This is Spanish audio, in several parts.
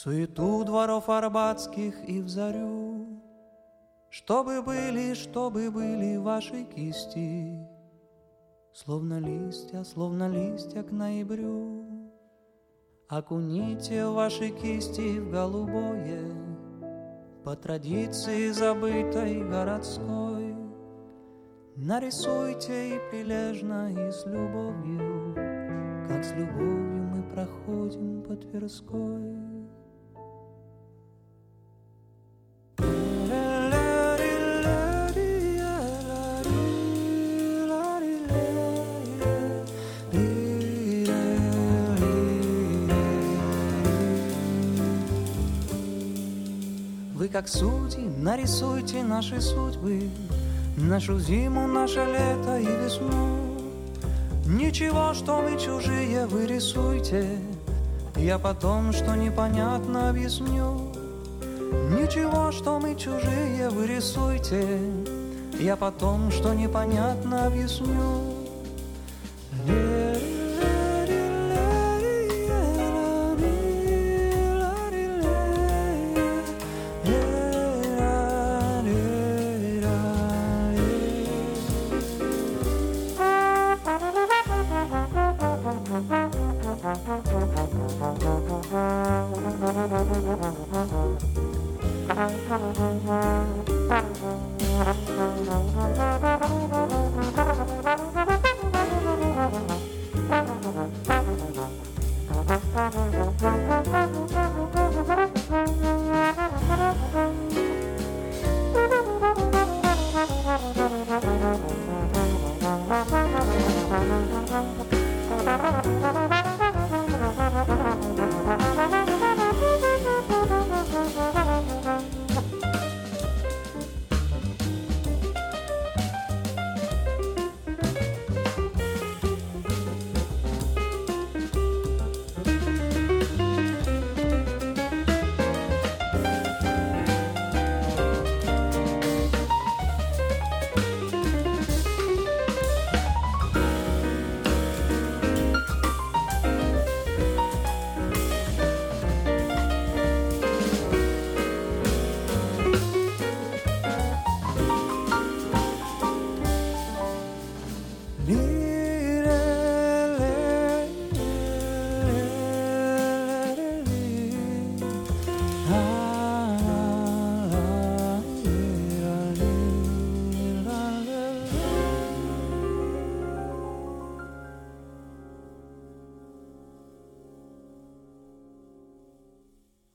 Суету дворов арбатских и в зарю. Чтобы были, чтобы были ваши кисти Словно листья, словно листья к ноябрю. Окуните ваши кисти в голубое По традиции забытой городской. Нарисуйте и прилежно, и с любовью Как с любовью мы проходим по Тверской Вы как судьи нарисуйте наши судьбы, Нашу зиму, наше лето и весну. Ничего, что мы чужие, вы рисуйте, Я потом, что непонятно, объясню. Ничего, что мы чужие, вы рисуйте, Я потом, что непонятно, объясню.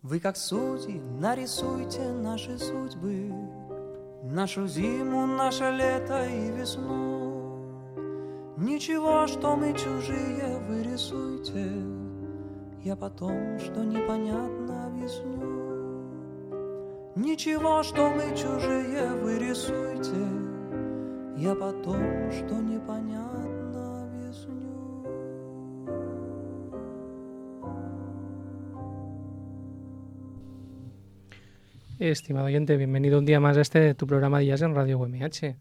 Вы как судьи нарисуйте наши судьбы, Нашу зиму, наше лето и весну. Ничего, что мы чужие, вы рисуйте, Я потом, что непонятно, объясню. Ничего, что мы чужие, вы рисуйте, Я потом, что непонятно, Estimado oyente, bienvenido un día más a este tu programa de Jazz en Radio UMH.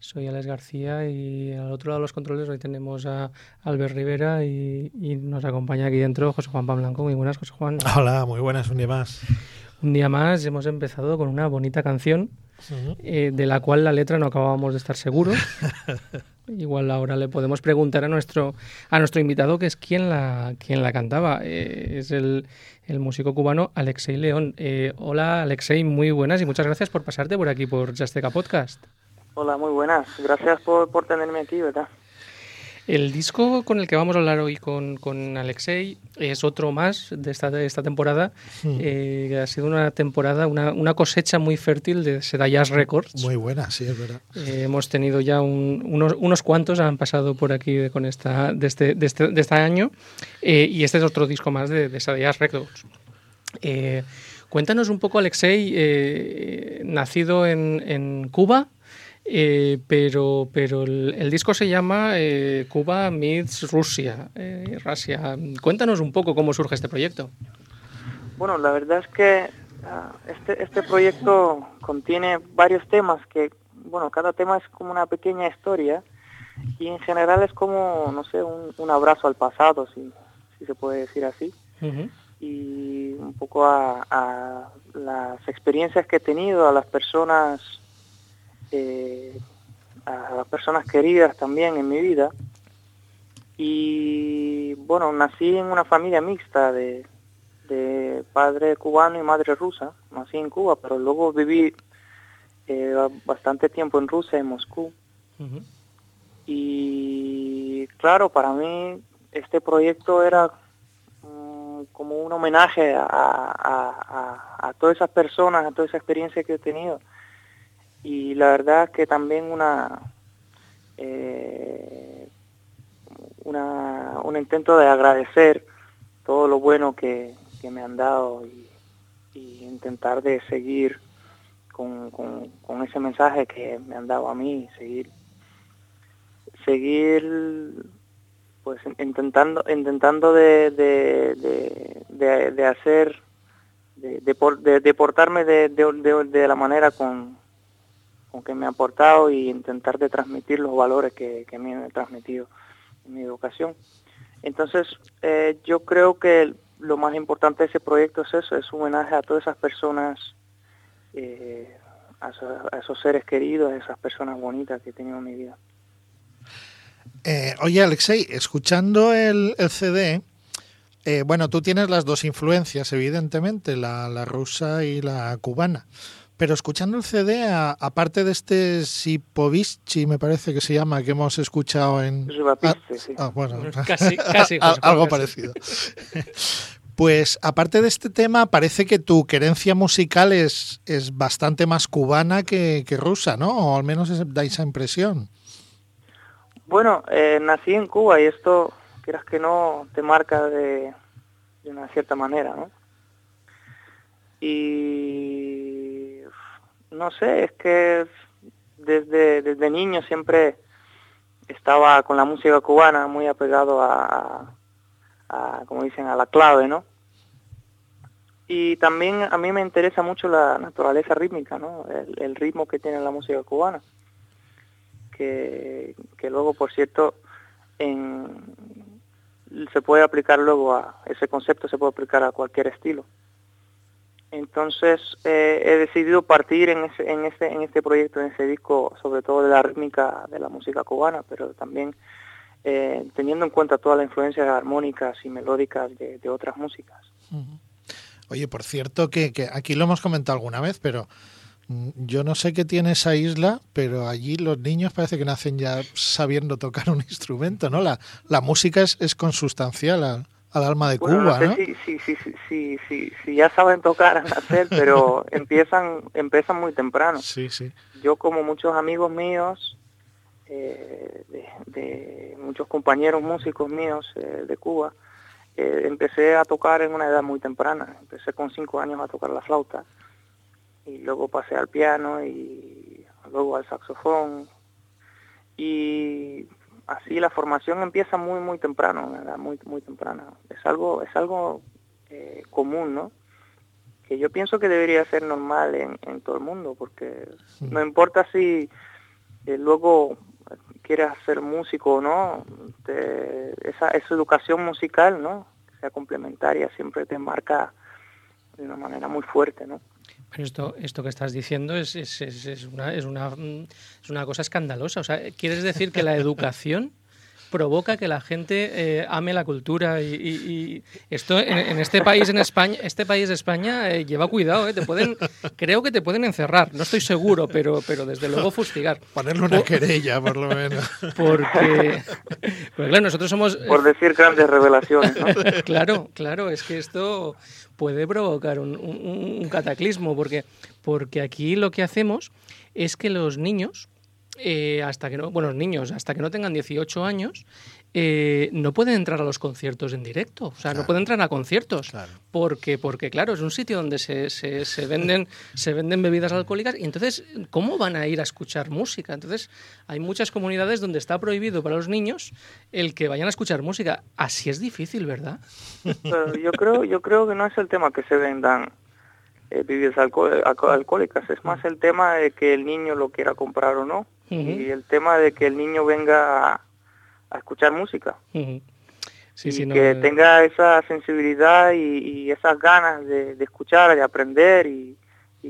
Soy Alex García y al otro lado de los controles hoy tenemos a Albert Rivera y, y nos acompaña aquí dentro José Juan Pablanco. Muy buenas, José Juan. Hola, muy buenas, un día más. Un día más hemos empezado con una bonita canción eh, de la cual la letra no acabábamos de estar seguros. Igual ahora le podemos preguntar a nuestro a nuestro invitado que es quién la quién la cantaba. Eh, es el, el músico cubano Alexei León. Eh, hola Alexei, muy buenas y muchas gracias por pasarte por aquí por Jazzteca Podcast. Hola, muy buenas. Gracias por, por tenerme aquí, ¿verdad? El disco con el que vamos a hablar hoy con, con Alexei es otro más de esta, de esta temporada. Mm. Eh, ha sido una temporada, una, una cosecha muy fértil de Seda Jazz Records. Muy buena, sí, es verdad. Eh, hemos tenido ya un- unos, unos cuantos han pasado por aquí de- con esta, de, este, de, este, de este año eh, y este es otro disco más de, de Sada Jazz Records. Eh, Cuéntanos un poco, Alexei, eh, nacido en, en Cuba, eh, pero, pero el, disco se llama eh, Cuba Meets Rusia, eh, Rusia. Cuéntanos un poco cómo surge este proyecto. Bueno, la verdad es que uh, este, este proyecto contiene varios temas que, bueno, cada tema es como una pequeña historia y en general es como, no sé, un, un abrazo al pasado, si, si, se puede decir así. Uh -huh. Y un poco a, a las experiencias que he tenido, a las personas eh, a las personas queridas también en mi vida. Y bueno, nací en una familia mixta de, de padre cubano y madre rusa. Nací en Cuba, pero luego viví eh, bastante tiempo en Rusia, en Moscú. Uh -huh. Y claro, para mí este proyecto era um, como un homenaje a, a, a, a todas esas personas, a toda esa experiencia que he tenido y la verdad que también una, eh, una un intento de agradecer todo lo bueno que, que me han dado y, intentar de seguir con, con, ese mensaje que me han dado a mí, seguir seguir pues intentando intentando de, de, de, hacer de, de, portarme de, de la manera con, que me ha aportado y intentar de transmitir los valores que, me han transmitido en mi educación. Entonces, eh, yo creo que lo más importante de ese proyecto es eso, es un homenaje a todas esas personas, eh, a, esos seres queridos, a esas personas bonitas que he tenido en mi vida. Eh, oye, Alexei, escuchando el, CD, bueno, tú tienes las dos influencias, evidentemente, la rusa y la cubana. Pero escuchando el CD, a, aparte de este Sipovicci, me parece que se llama, que hemos escuchado en... Ah, sí. ah, bueno, casi, casi, José, algo casi. parecido. Pues aparte de este tema, parece que tu querencia musical es, es bastante más cubana que, que, rusa, ¿no? O al menos da esa impresión. Bueno, eh, nací en Cuba y esto, quieras que no, te marca de, de una cierta manera, ¿no? Y no sé, es que desde, desde niño siempre estaba con la música cubana muy apegado a, como dicen, a la clave, ¿no? Y también a mí me interesa mucho la naturaleza rítmica, ¿no? El, ritmo que tiene la música cubana. Que, que luego, por cierto, se puede aplicar luego a, ese concepto se puede aplicar a cualquier estilo. Entonces eh, he decidido partir en, ese, en, este, en este proyecto, en ese disco, sobre todo de la rítmica de la música cubana, pero también eh, teniendo en cuenta todas las influencias armónicas y melódicas de, otras músicas. Oye, por cierto, que, que, aquí lo hemos comentado alguna vez, pero yo no sé qué tiene esa isla, pero allí los niños parece que nacen ya sabiendo tocar un instrumento, ¿no? La, la música es, es consustancial al, al alma de bueno, Cuba, no, ¿no? Sé si, si, si, si, si, si, ya saben tocar al nacer, pero empiezan, empiezan muy temprano. Sí, sí. Yo como muchos amigos míos, eh, de, de, muchos compañeros músicos míos eh, de Cuba, eh, empecé a tocar en una edad muy temprana. Empecé con cinco años a tocar la flauta y luego pasé al piano y luego al saxofón y así la formación empieza muy muy temprano, ¿verdad? muy muy temprana. Es algo es algo eh, común, ¿no? Que yo pienso que debería ser normal en, en todo el mundo, porque sí. no importa si eh, luego quieres ser músico o no, te, esa, esa educación musical, ¿no? Que sea complementaria, siempre te marca de una manera muy fuerte, ¿no? Pero esto, esto que estás diciendo es, es, una, es, una, es una cosa escandalosa. O sea, ¿quieres decir que la educación provoca que la gente eh, ame la cultura y, y, y esto en, en, este país en España este país de España eh, lleva cuidado eh, te pueden creo que te pueden encerrar no estoy seguro pero pero desde luego fustigar ponerle una por, querella por lo menos porque pues claro nosotros somos por decir grandes revelaciones ¿no? claro claro es que esto puede provocar un, un, un cataclismo porque porque aquí lo que hacemos es que los niños eh, hasta que no, bueno, niños, hasta que no tengan 18 años, eh, no pueden entrar a los conciertos en directo, o sea, no pueden entrar a conciertos, porque, porque claro, es un sitio donde se, se, venden, se venden bebidas alcohólicas y entonces, ¿cómo van a ir a escuchar música? Entonces, hay muchas comunidades donde está prohibido para los niños el que vayan a escuchar música. Así es difícil, ¿verdad? yo creo, yo creo que no es el tema que se vendan eh, bebidas alcohólicas, es más el tema de que el niño lo quiera comprar o no, y el tema de que el niño venga a, escuchar música. y que eh. tenga esa sensibilidad y, esas ganas de, escuchar, de aprender y,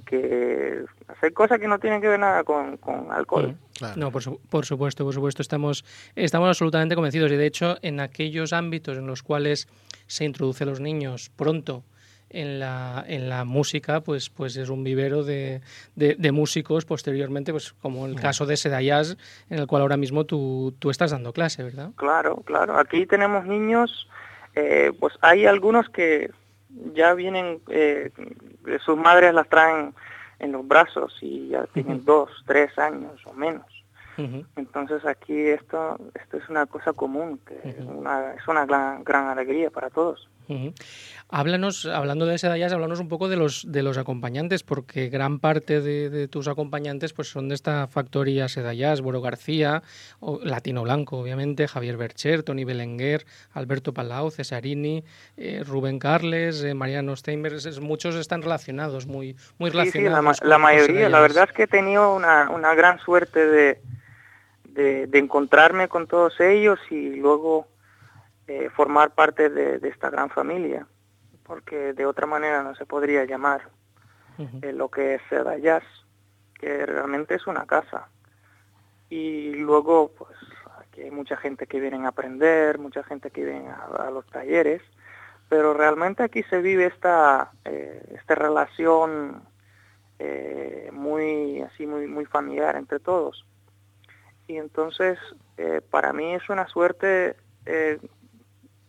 que hacer cosas que no tienen que ver nada con, alcohol. No, por, por, supuesto, por supuesto, estamos, estamos absolutamente convencidos y de hecho en aquellos ámbitos en los cuales se introduce a los niños pronto en la, en la música, pues, pues es un vivero de, de, músicos posteriormente, pues como el caso de Sedayas, en el cual ahora mismo tú, tú estás dando clase, ¿verdad? Claro, claro. Aquí tenemos niños, eh, pues hay algunos que ya vienen, eh, sus madres las traen en los brazos y ya tienen dos, tres años o menos. Entonces aquí esto, esto es una cosa común, que es una, es una gran, gran alegría para todos. Háblanos, hablando de Sedayas, háblanos un poco de los, de los acompañantes, porque gran parte de, tus acompañantes pues son de esta factoría Sedayas, Boro García, o, Latino Blanco, obviamente, Javier Bercher, Tony Belenguer, Alberto Palau, Cesarini, eh, Rubén Carles, eh, Mariano Steinberg, muchos están relacionados, muy, muy relacionados. Sí, la, mayoría, la verdad es que he tenido una, una gran suerte de, de encontrarme con todos ellos y luego eh, formar parte de, esta gran familia, porque de otra manera no se podría llamar eh, lo que es Seda Jazz, que realmente es una casa. Y luego, pues, aquí hay mucha gente que viene a aprender, mucha gente que viene a, los talleres, pero realmente aquí se vive esta, eh, esta relación muy, así, muy, muy familiar entre todos. Y entonces, para mí es una suerte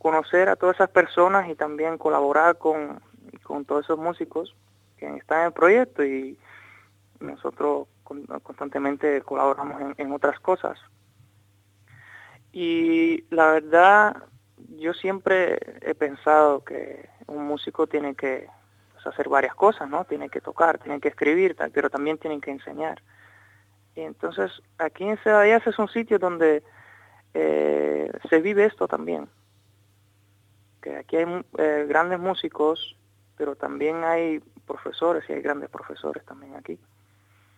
conocer a todas esas personas y también colaborar con, con todos esos músicos que están en el proyecto y nosotros constantemente colaboramos en, otras cosas. Y la verdad, yo siempre he pensado que un músico tiene que pues, hacer varias cosas, ¿no? Tiene que tocar, tiene que escribir, pero también tiene que enseñar. Y entonces, aquí en Cedallas es un sitio donde eh, se vive esto también aquí hay eh, grandes músicos, pero también hay profesores y hay grandes profesores también aquí.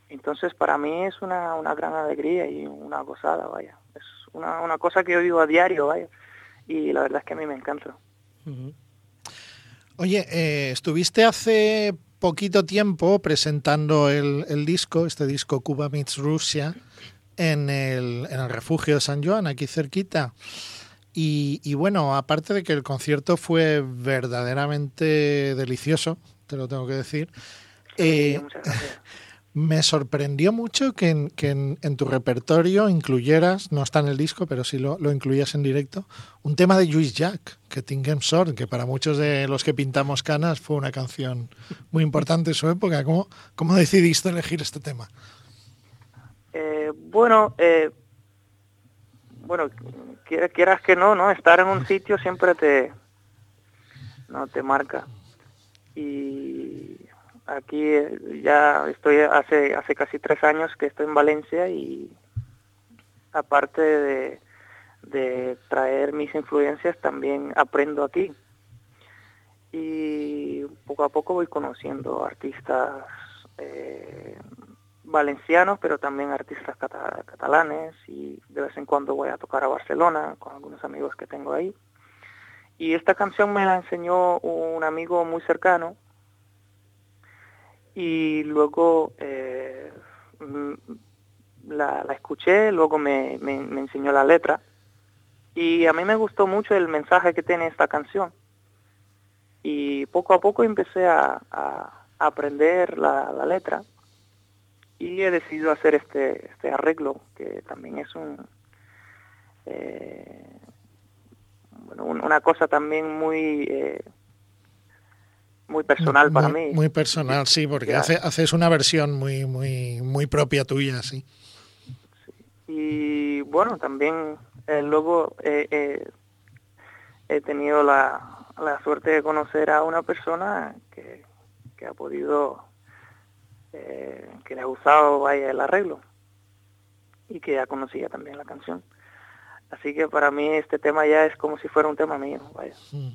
Entonces para mí es una, una gran alegría y una gozada, vaya. Es una, una cosa que yo vivo a diario, vaya. Y la verdad es que a mí me encanta. Oye, eh, estuviste hace poquito tiempo presentando el, el, disco, este disco Cuba Meets Rusia, en el, en el refugio de San Juan, aquí cerquita. Y, bueno, aparte de que el concierto fue verdaderamente delicioso, te lo tengo que decir, eh, me sorprendió mucho que, en, tu repertorio incluyeras, no está en el disco, pero sí lo, lo incluías en directo, un tema de Juice Jack, que Tingem Sword, que para muchos de los que pintamos canas fue una canción muy importante en su época. ¿Cómo, cómo decidiste elegir este tema? Eh, bueno, eh, bueno, quieras que no, ¿no? Estar en un sitio siempre te, no te marca. Y aquí eh, ya estoy hace hace casi tres años que estoy en Valencia y aparte de, de traer mis influencias también aprendo aquí y poco a poco voy conociendo artistas eh, valencianos, pero también artistas catalanes y de vez en cuando voy a tocar a Barcelona con algunos amigos que tengo ahí. Y esta canción me la enseñó un amigo muy cercano y luego eh, la, escuché, luego me, enseñó la letra y a mí me gustó mucho el mensaje que tiene esta canción. Y poco a poco empecé a, aprender la letra y he decidido hacer este, este arreglo, que también es un, eh, bueno, una cosa también muy... Eh, muy personal para mí. Muy personal, sí, porque hace, haces una versión muy, muy, muy propia tuya, sí. Y bueno, también eh, luego he tenido la, la, suerte de conocer a una persona que, que ha podido, eh, que le ha gustado vaya el arreglo y que ya conocía también la canción. Así que para mí este tema ya es como si fuera un tema mío, vaya. Mm.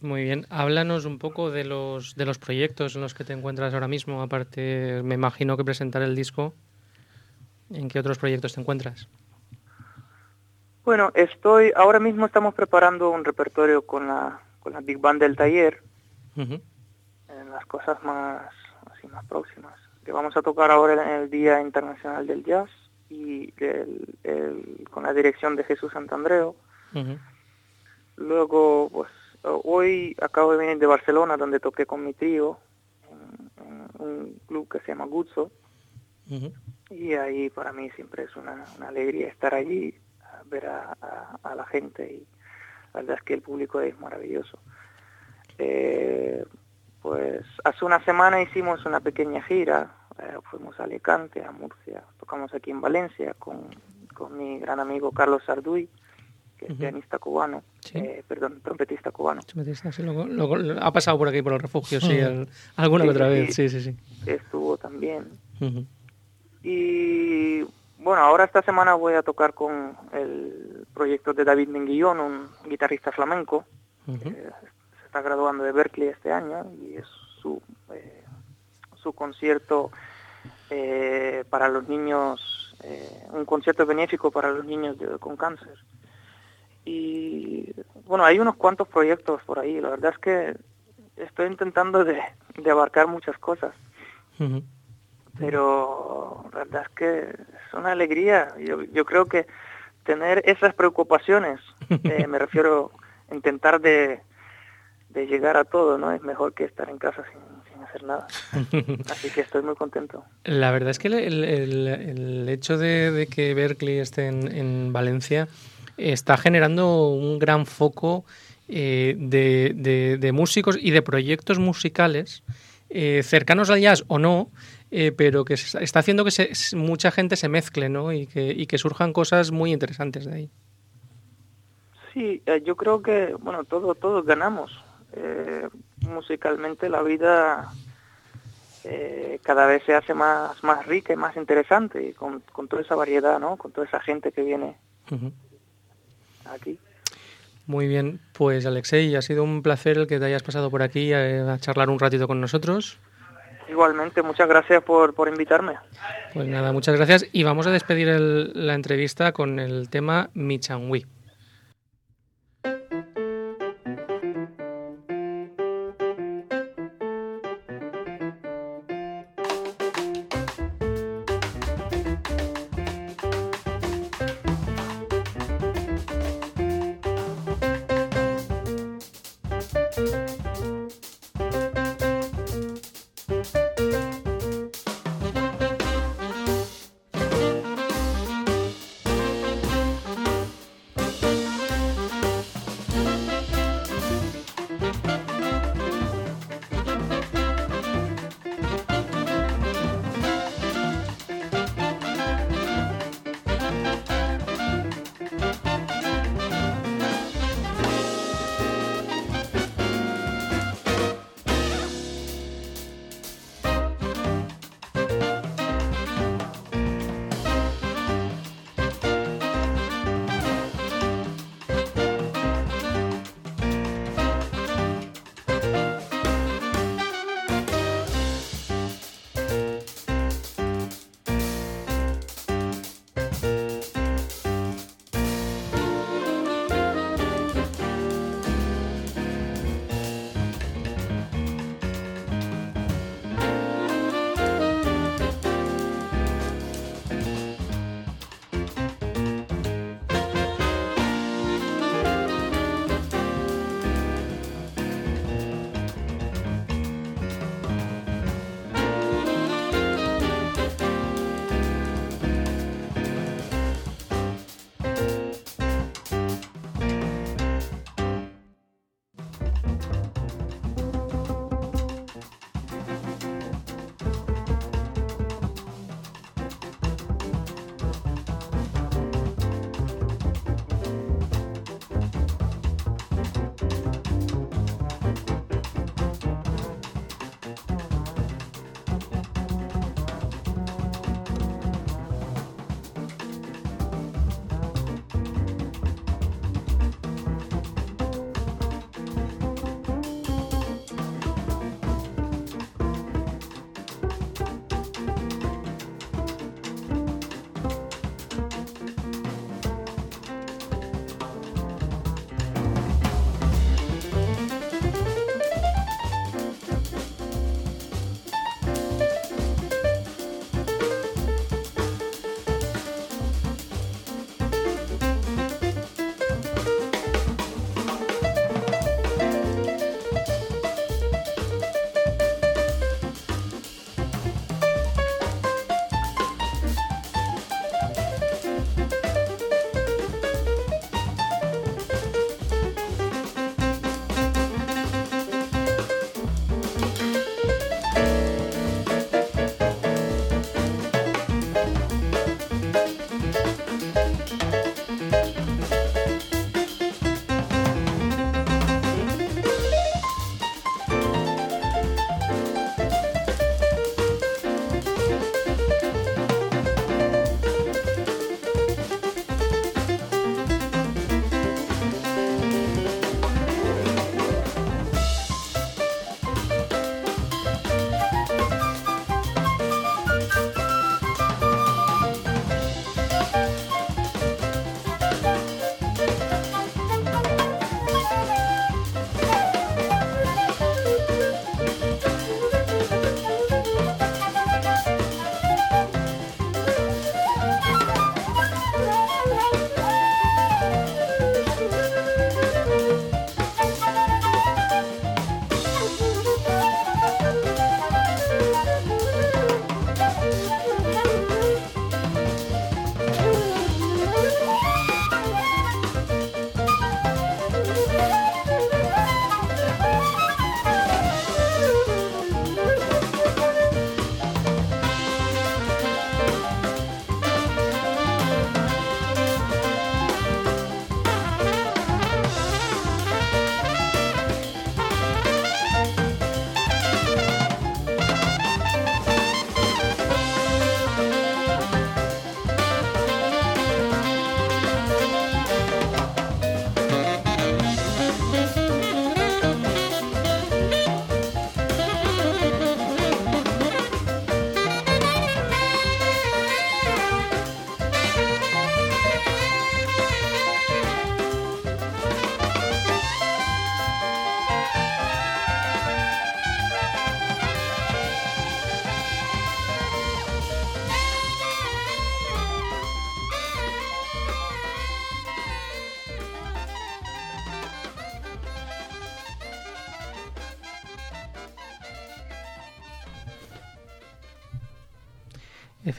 Muy bien, háblanos un poco de los, de los proyectos en los que te encuentras ahora mismo, aparte me imagino que presentar el disco, ¿en qué otros proyectos te encuentras? Bueno, estoy, ahora mismo estamos preparando un repertorio con la, con la Big Band del taller, en las cosas más, más próximas, que vamos a tocar ahora en el Día Internacional del Jazz y el, con la dirección de Jesús Santandreo. Luego, pues hoy acabo de venir de Barcelona, donde toqué con mi tío en, un club que se llama Guzzo. Y ahí para mí siempre es una, alegría estar allí, ver a, la gente y la verdad es que el público es maravilloso. Eh, pues hace una semana hicimos una pequeña gira, eh, fuimos a Alicante, a Murcia, tocamos aquí en Valencia con, con mi gran amigo Carlos Sarduy pianista cubano, eh, perdón, trompetista cubano. ha pasado por aquí por los refugios, sí, alguna otra vez, sí, sí, sí. Estuvo también. Y bueno, ahora esta semana voy a tocar con el proyecto de David Menguillón, un guitarrista flamenco, que está graduando de Berkeley este año y es su, eh, su concierto eh, para los niños, un concierto benéfico para los niños con cáncer y bueno, hay unos cuantos proyectos por ahí. La verdad es que estoy intentando de, abarcar muchas cosas. Pero la verdad es que es una alegría. Yo, yo creo que tener esas preocupaciones, eh, me refiero a intentar de, de llegar a todo, ¿no? Es mejor que estar en casa sin, sin hacer nada. Así que estoy muy contento. La verdad es que el, el, el hecho de, de, que Berkeley esté en, en Valencia está generando un gran foco eh, de, músicos y de proyectos musicales eh, cercanos al jazz o no, eh, pero que está haciendo que mucha gente se mezcle ¿no? y, que, que surjan cosas muy interesantes de ahí. Sí, yo creo que bueno todos todos ganamos musicalmente la vida cada vez se hace más más rica y más interesante con, con toda esa variedad, ¿no? Con toda esa gente que viene aquí. Muy bien, pues Alexei, ha sido un placer el que te hayas pasado por aquí a, charlar un ratito con nosotros. Igualmente, muchas gracias por, por invitarme. Pues nada, muchas gracias y vamos a despedir la entrevista con el tema Michangui.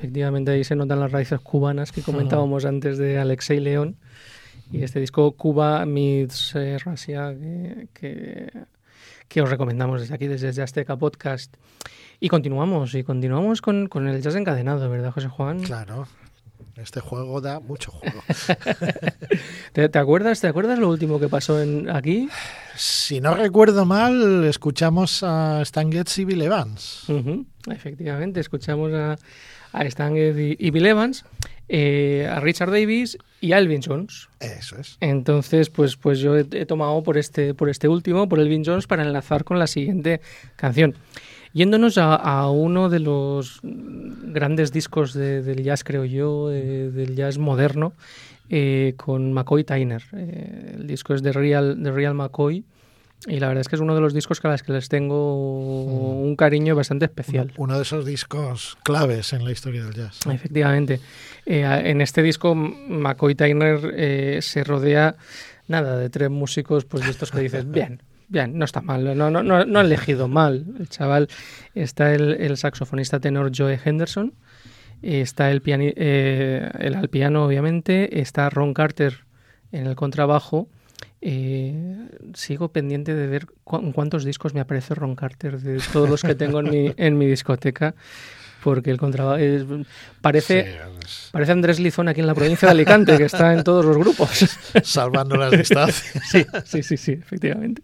Efectivamente, ahí se notan las raíces cubanas que comentábamos antes de Alexei León. Y este disco Cuba meets eh, Russia, que, que, que os recomendamos desde aquí, desde Azteca Podcast. Y continuamos, y continuamos con, con el jazz encadenado, ¿verdad, José Juan? Claro. Este juego da mucho juego. ¿Te, te acuerdas, ¿Te acuerdas lo último que pasó en, aquí? Si no recuerdo mal, escuchamos a Stan Getz y Bill Evans. Efectivamente, escuchamos a, a Stan Getz y, y Bill Evans, eh, a Richard Davis y a Elvin Jones. Eso es. Entonces, pues, pues yo he, he tomado por este, por este último, por Elvin Jones, para enlazar con la siguiente canción. Yéndonos a, a uno de los grandes discos de- del jazz, creo yo, eh, del jazz moderno, eh, con McCoy Tyner. Eh, el disco es de Real, de Real McCoy y la verdad es que es uno de los discos que a los que les tengo un cariño bastante especial. Uno de esos discos claves en la historia del jazz. Efectivamente. Eh, en este disco, McCoy Tyner eh, se rodea, nada, de tres músicos, pues de estos que dices, bien, bien, no está mal, no, no, no, no ha elegido mal. El chaval, está el, saxofonista tenor Joe Henderson, está el, piani- eh, el al piano, obviamente, está Ron Carter en el contrabajo. Eh, sigo pendiente de ver cu- cuántos discos me aparece Ron Carter de todos los que tengo en mi, en mi discoteca porque el contrabajo parece, parece Andrés Lizón aquí en la provincia de Alicante, que está en todos los grupos. Salvando las distancias. Sí, sí, sí, sí efectivamente.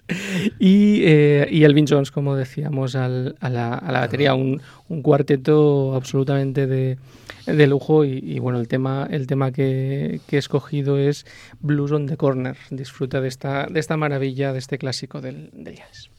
Y, eh, y Elvin Jones, como decíamos, al, a, la, a, la, batería, un, un cuarteto absolutamente de, de lujo y, y, bueno, el tema, el tema que, que, he escogido es Blues on the Corner. Disfruta de esta, de esta maravilla, de este clásico del, del jazz.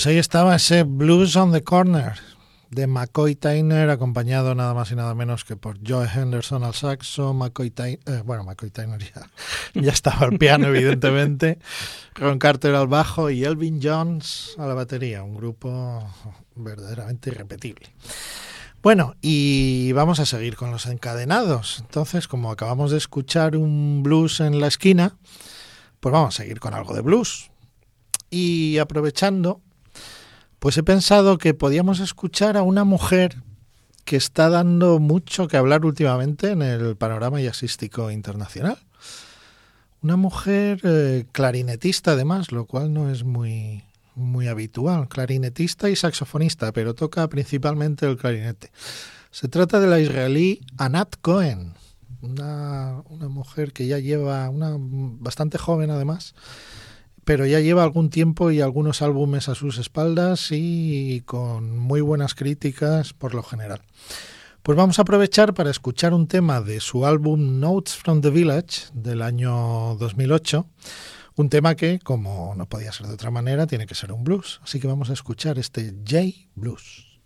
Pues ahí estaba ese Blues on the Corner de McCoy Tyner, acompañado nada más y nada menos que por Joe Henderson al saxo, McCoy Tyner, eh, bueno, McCoy Tyner ya, ya estaba al piano, evidentemente, Ron Carter al bajo y Elvin Jones a la batería, un grupo verdaderamente irrepetible. Bueno, y vamos a seguir con los encadenados. Entonces, como acabamos de escuchar un blues en la esquina, pues vamos a seguir con algo de blues. Y aprovechando, pues he pensado que podíamos escuchar a una mujer que está dando mucho que hablar últimamente en el panorama jazzístico internacional. Una mujer eh, clarinetista además, lo cual no es muy, muy habitual. Clarinetista y saxofonista, pero toca principalmente el clarinete. Se trata de la israelí Anat Cohen, una, una mujer que ya lleva, una bastante joven además, pero ya lleva algún tiempo y algunos álbumes a sus espaldas y con muy buenas críticas por lo general. Pues vamos a aprovechar para escuchar un tema de su álbum Notes from the Village del año 2008, un tema que, como no podía ser de otra manera, tiene que ser un blues. Así que vamos a escuchar este J Blues.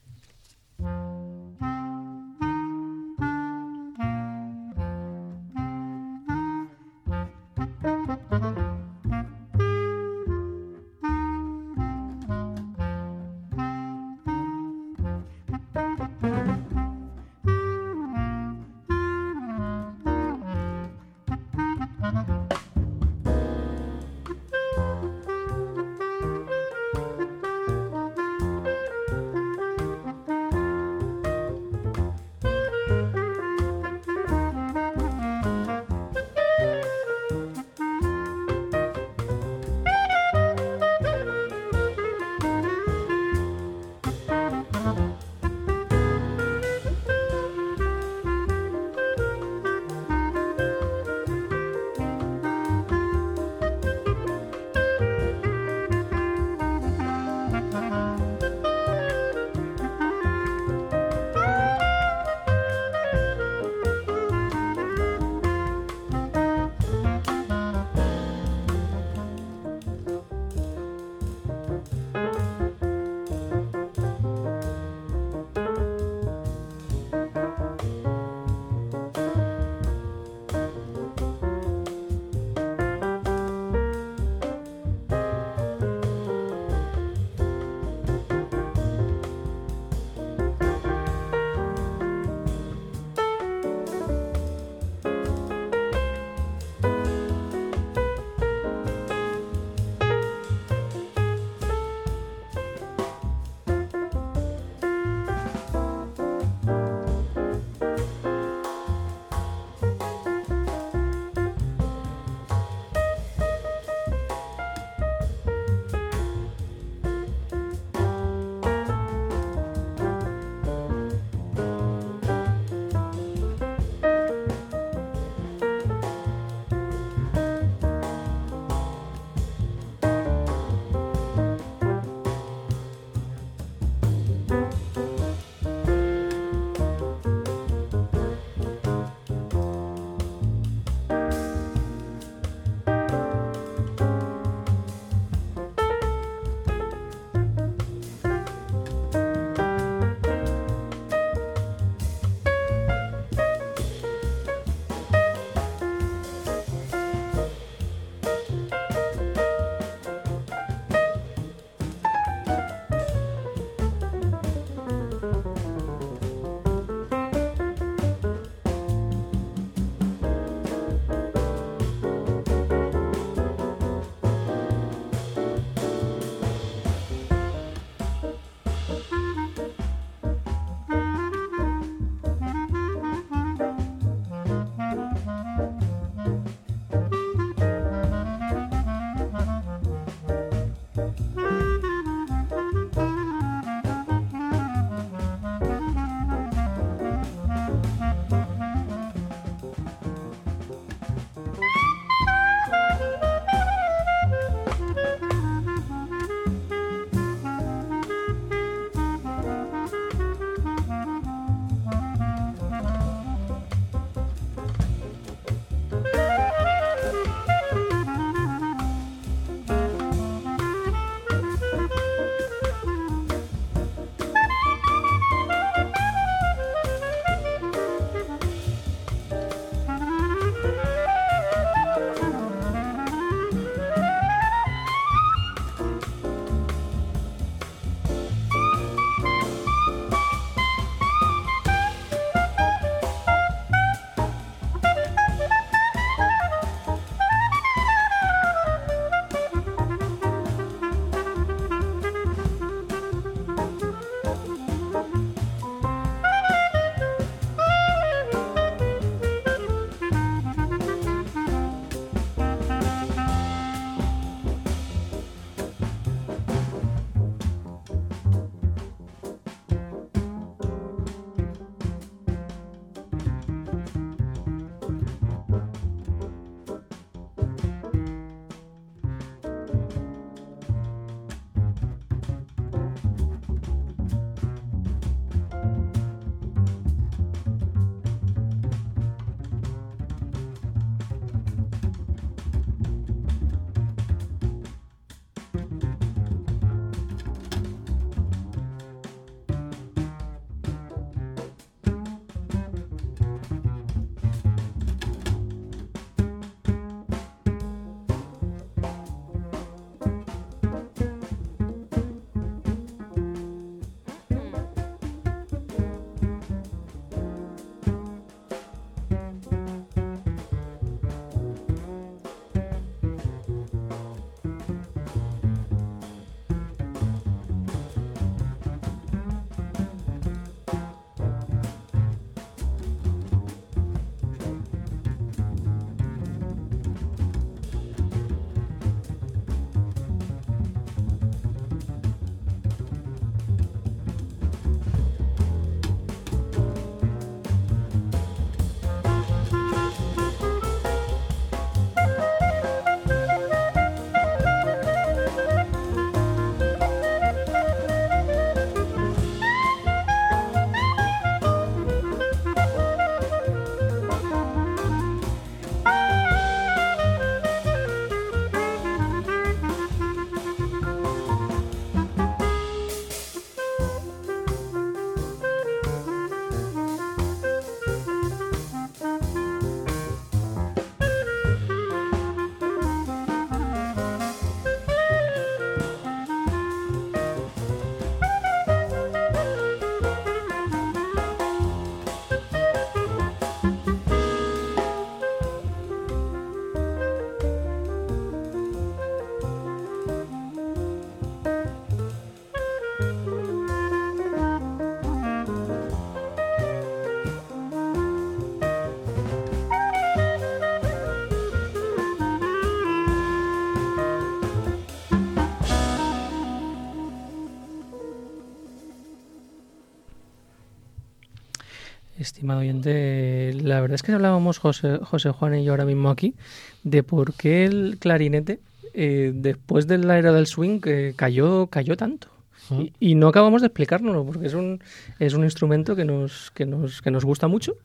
Estimado oyente, la verdad es que hablábamos José, José Juan y yo ahora mismo aquí de por qué el clarinete eh, después de la era del swing eh, cayó, cayó tanto. Y, y no acabamos de explicárnoslo porque es un, es un instrumento que nos, que nos, que nos gusta mucho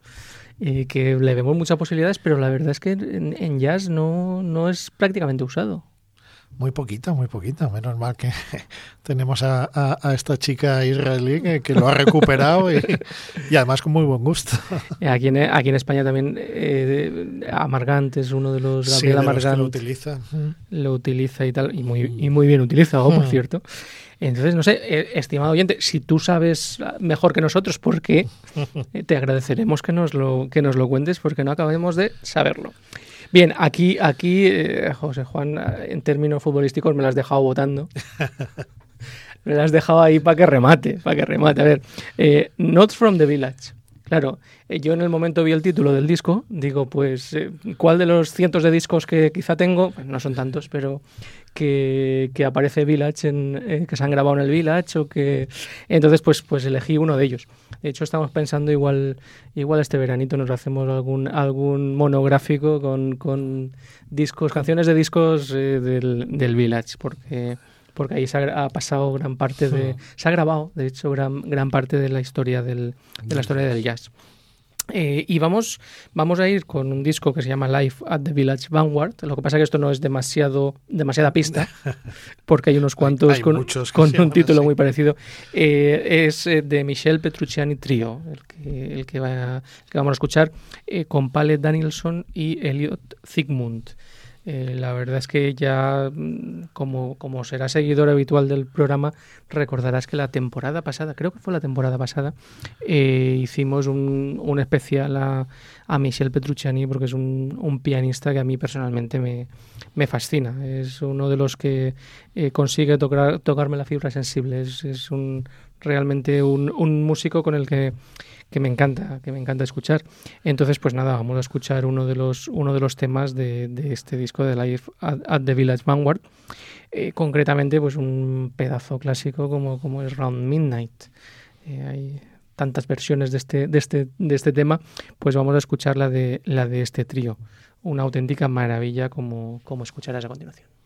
y que le vemos muchas posibilidades, pero la verdad es que en, en jazz no, no es prácticamente usado. Muy poquita, muy poquita. Menos mal que tenemos a, a, a esta chica israelí que, que, lo ha recuperado y, y, además con muy buen gusto. Aquí en, aquí en España también eh, Amargant es uno de los Gabriel sí, Amargant. lo utiliza. Lo utiliza y tal, y muy, y muy bien utilizado, por cierto. Entonces, no sé, eh, estimado oyente, si tú sabes mejor que nosotros por qué, te agradeceremos que nos lo, que nos lo cuentes porque no acabemos de saberlo. Bien, aquí, aquí eh, José Juan, en términos futbolísticos me las has dejado votando. me las has dejado ahí para que remate, para que remate. A ver, eh, Not from the Village. Claro, eh, yo en el momento vi el título del disco, digo, pues, eh, ¿cuál de los cientos de discos que quizá tengo? Pues no son tantos, pero que, que aparece Village, en, eh, que se han grabado en el Village o que... Entonces, pues, pues elegí uno de ellos. De hecho, estamos pensando igual, igual este veranito nos hacemos algún, algún monográfico con, con discos, canciones de discos eh, del, del Village, porque porque ahí se ha, ha, pasado gran parte de... Se ha grabado, de hecho, gran, gran parte de la historia del, de la historia del jazz. Eh, y vamos, vamos a ir con un disco que se llama Life at the Village Vanguard. Lo que pasa es que esto no es demasiado, demasiada pista, porque hay unos cuantos hay, con, con un título así. muy parecido. Eh, es eh, de Michel Petrucciani Trio, el que, el que, va, el que vamos a escuchar, eh, con Pale Danielson y Elliot Zygmunt. Eh, la verdad es que ya, mm, como, como será seguidor habitual del programa, recordarás que la temporada pasada, creo que fue la temporada pasada, eh, hicimos un, un especial a, a, Michel Petrucciani porque es un, pianista que a mí personalmente me, me fascina. Es uno de los que eh, consigue tocar, tocarme la fibra sensible. Es, es un, realmente un músico con el que que me encanta, que me encanta escuchar. Entonces, pues nada, vamos a escuchar uno de los, uno de los temas de, de este disco de Life at, at the Village Vanguard. Eh, concretamente, pues un pedazo clásico como, como es Round Midnight. Eh, hay tantas versiones de este, de este, de este tema, pues vamos a escuchar la de, la de este trío. Una auténtica maravilla como, como escucharás a continuación.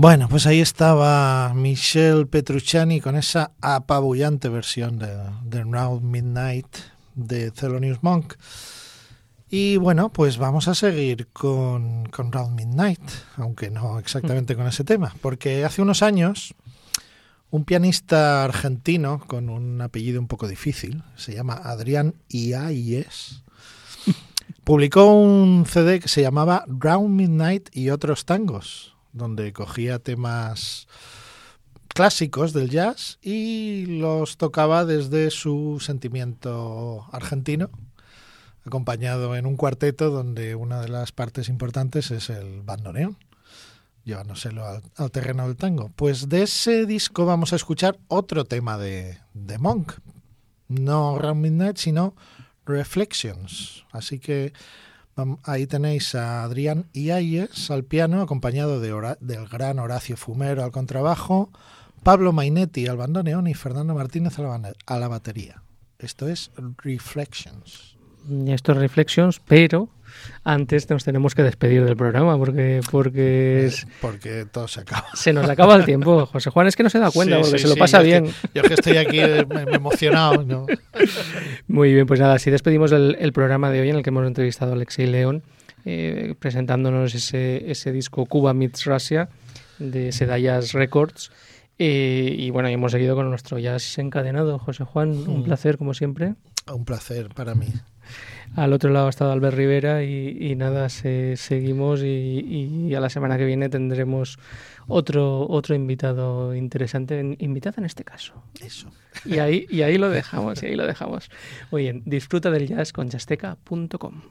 Bueno, pues ahí estaba Michelle Petrucciani con esa apabullante versión de, de Round Midnight de Thelonious Monk. Y bueno, pues vamos a seguir con, con Round Midnight, aunque no exactamente con ese tema, porque hace unos años un pianista argentino con un apellido un poco difícil, se llama Adrián Iáñez, publicó un CD que se llamaba Round Midnight y otros tangos, donde cogía temas clásicos del jazz y los tocaba desde su sentimiento argentino, acompañado en un cuarteto donde una de las partes importantes es el bandoneón, llevándoselo al, al terreno del tango. Pues de ese disco vamos a escuchar otro tema de, de Monk, no Round Midnight, sino Reflections. Así que Ahí tenéis a Adrián Iáñez al piano, acompañado de del gran Horacio Fumero al contrabajo, Pablo Mainetti al bandoneón y Fernando Martínez a la batería. Esto es Reflections. Esto es Reflections, pero antes nos tenemos que despedir del programa porque porque es, porque todo se acaba. Se nos acaba el tiempo, José Juan, es que no se da cuenta Sí, porque sí, se lo sí, pasa yo bien. que- yo que estoy aquí eh, emocionado. ¿no? Muy bien, pues nada, así despedimos el, el programa de hoy en el que hemos entrevistado a Alexei León, eh, presentándonos ese, ese disco Cuba Meets Russia de Sedayas Records. Eh, y bueno, y hemos seguido con nuestro jazz encadenado. José Juan, un Mm. placer como siempre. Un placer para mí. Al otro lado ha estado Albert Rivera y, y nada, se- seguimos y, y a la semana que viene tendremos otro, otro invitado interesante, en- invitada en este caso. Eso. Y ahí, y ahí lo dejamos, y ahí lo dejamos. Muy bien, disfruta del jazz con jazzteca.com.